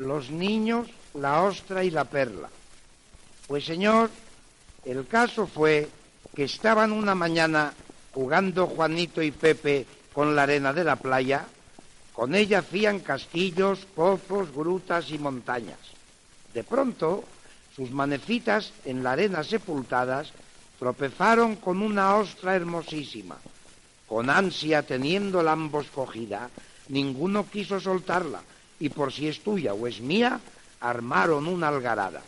los niños, la ostra y la perla. Pues señor, el caso fue que estaban una mañana jugando Juanito y Pepe con la arena de la playa, con ella hacían castillos, pozos, grutas y montañas. De pronto, sus manecitas en la arena sepultadas tropezaron con una ostra hermosísima. Con ansia, teniéndola ambos cogida, ninguno quiso soltarla, y por si es tuya o es mía, armaron una algarada.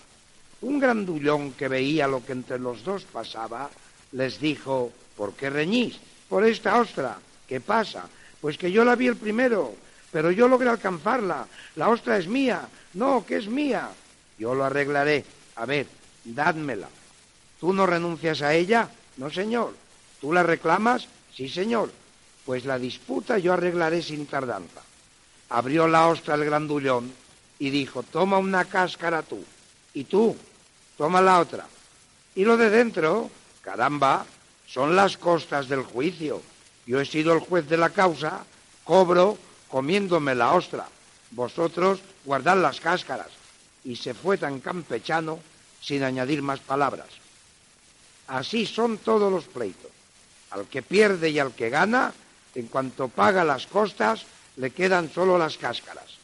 Un grandullón que veía lo que entre los dos pasaba, les dijo, ¿por qué reñís? Por esta ostra. ¿Qué pasa? Pues que yo la vi el primero, pero yo logré alcanzarla. La ostra es mía. No, que es mía. Yo lo arreglaré. A ver, dádmela. ¿Tú no renuncias a ella? No, señor. ¿Tú la reclamas? Sí, señor. Pues la disputa yo arreglaré sin tardanza. Abrió la ostra el grandullón y dijo, toma una cáscara tú. Y tú, toma la otra. Y lo de dentro, caramba, son las costas del juicio. Yo he sido el juez de la causa, cobro comiéndome la ostra. Vosotros guardad las cáscaras. Y se fue tan campechano sin añadir más palabras. Así son todos los pleitos. Al que pierde y al que gana, en cuanto paga las costas, le quedan solo las cáscaras.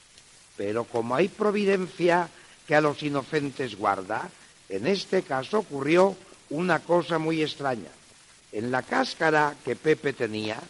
Pero como hay providencia que a los inocentes guarda, en este caso ocurrió una cosa muy extraña. En la cáscara que Pepe tenía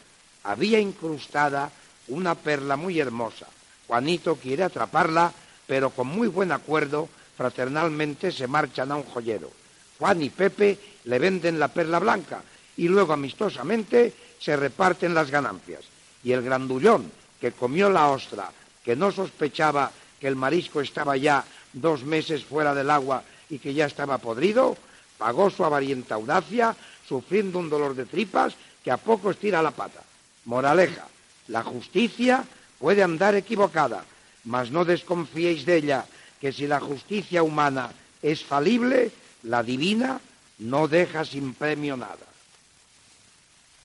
había incrustada una perla muy hermosa. Juanito quiere atraparla, pero con muy buen acuerdo, fraternalmente se marchan a un joyero. Juan y Pepe le venden la perla blanca y luego amistosamente se reparten las ganancias. Y el grandullón, que comió la ostra, que no sospechaba que el marisco estaba ya dos meses fuera del agua y que ya estaba podrido, pagó su avarienta audacia, sufriendo un dolor de tripas que a poco estira la pata. Moraleja, la justicia puede andar equivocada, mas no desconfiéis de ella, que si la justicia humana es falible, la divina no deja sin premio nada.